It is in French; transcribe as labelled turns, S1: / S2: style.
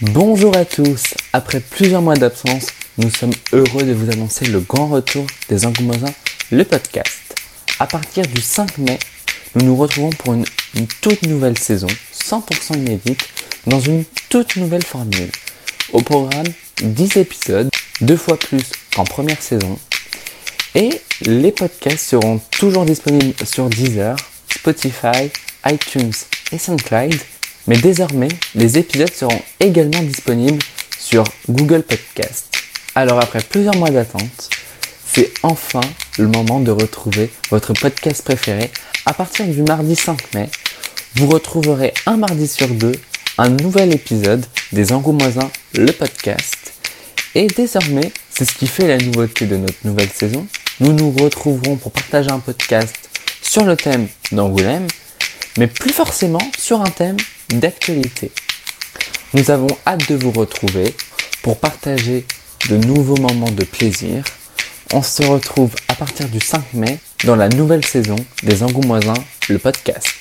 S1: Bonjour à tous, après plusieurs mois d'absence, nous sommes heureux de vous annoncer le grand retour des Angoumoisins, le podcast. À partir du 5 mai, nous nous retrouvons pour une, toute nouvelle saison, 100% inédite, dans une toute nouvelle formule. Au programme, 10 épisodes, deux fois plus qu'en première saison. Et les podcasts seront toujours disponibles sur Deezer, Spotify, iTunes et SoundCloud. Mais désormais, les épisodes seront également disponibles sur Google Podcast. Alors après plusieurs mois d'attente, c'est enfin le moment de retrouver votre podcast préféré. À partir du mardi 5 mai, vous retrouverez un mardi sur deux un nouvel épisode des Angoumoisins, le podcast. Et désormais, c'est ce qui fait la nouveauté de notre nouvelle saison. Nous nous retrouverons pour partager un podcast sur le thème d'Angoulême, mais plus forcément sur un thème d'actualité. Nous avons hâte de vous retrouver pour partager de nouveaux moments de plaisir. On se retrouve à partir du 5 mai dans la nouvelle saison des Angoumoisins, le podcast.